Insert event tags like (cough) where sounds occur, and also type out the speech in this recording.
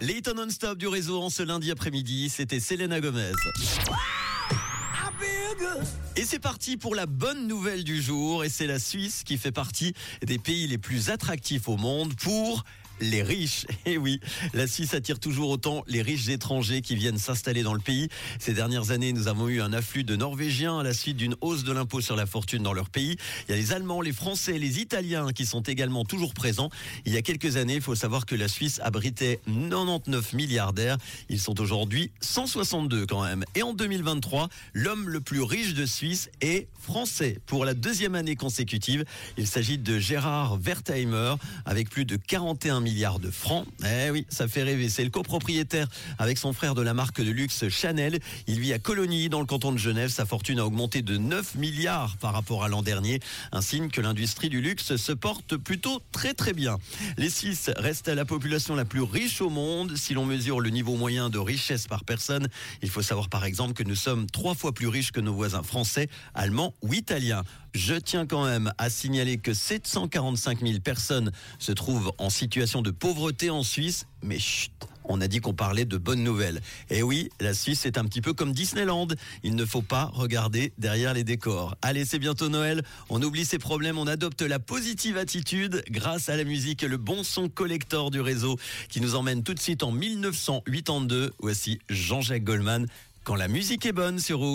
Layton non-stop du réseau en ce lundi après-midi, c'était Selena Gomez. Et c'est parti pour la bonne nouvelle du jour, et c'est la Suisse qui fait partie des pays les plus attractifs au monde pour les riches. (laughs) Et oui, la Suisse attire toujours autant les riches étrangers qui viennent s'installer dans le pays. Ces dernières années, nous avons eu un afflux de Norvégiens à la suite d'une hausse de l'impôt sur la fortune dans leur pays. Il y a les Allemands, les Français, les Italiens qui sont également toujours présents. Il y a quelques années, il faut savoir que la Suisse abritait 99 milliardaires. Ils sont aujourd'hui 162 quand même. Et en 2023, l'homme le plus riche de Suisse est français. Pour la deuxième année consécutive, il s'agit de Gérard Wertheimer avec plus de 41 milliards de francs. Eh oui, ça fait rêver. C'est le copropriétaire avec son frère de la marque de luxe Chanel. Il vit à Colonie, dans le canton de Genève. Sa fortune a augmenté de 9 milliards par rapport à l'an dernier. Un signe que l'industrie du luxe se porte plutôt très très bien. Les Suisses restent la population la plus riche au monde. Si l'on mesure le niveau moyen de richesse par personne, il faut savoir par exemple que nous sommes trois fois plus riches que nos voisins français, allemands ou italiens. Je tiens quand même à signaler que 745 000 personnes se trouvent en situation de pauvreté en Suisse, mais chut, on a dit qu'on parlait de bonnes nouvelles. Et oui, la Suisse est un petit peu comme Disneyland. Il ne faut pas regarder derrière les décors. Allez, c'est bientôt Noël. On oublie ses problèmes, on adopte la positive attitude grâce à la musique et le bon son collector du réseau qui nous emmène tout de suite en 1982. Voici Jean-Jacques Goldman. Quand la musique est bonne sur Rouge.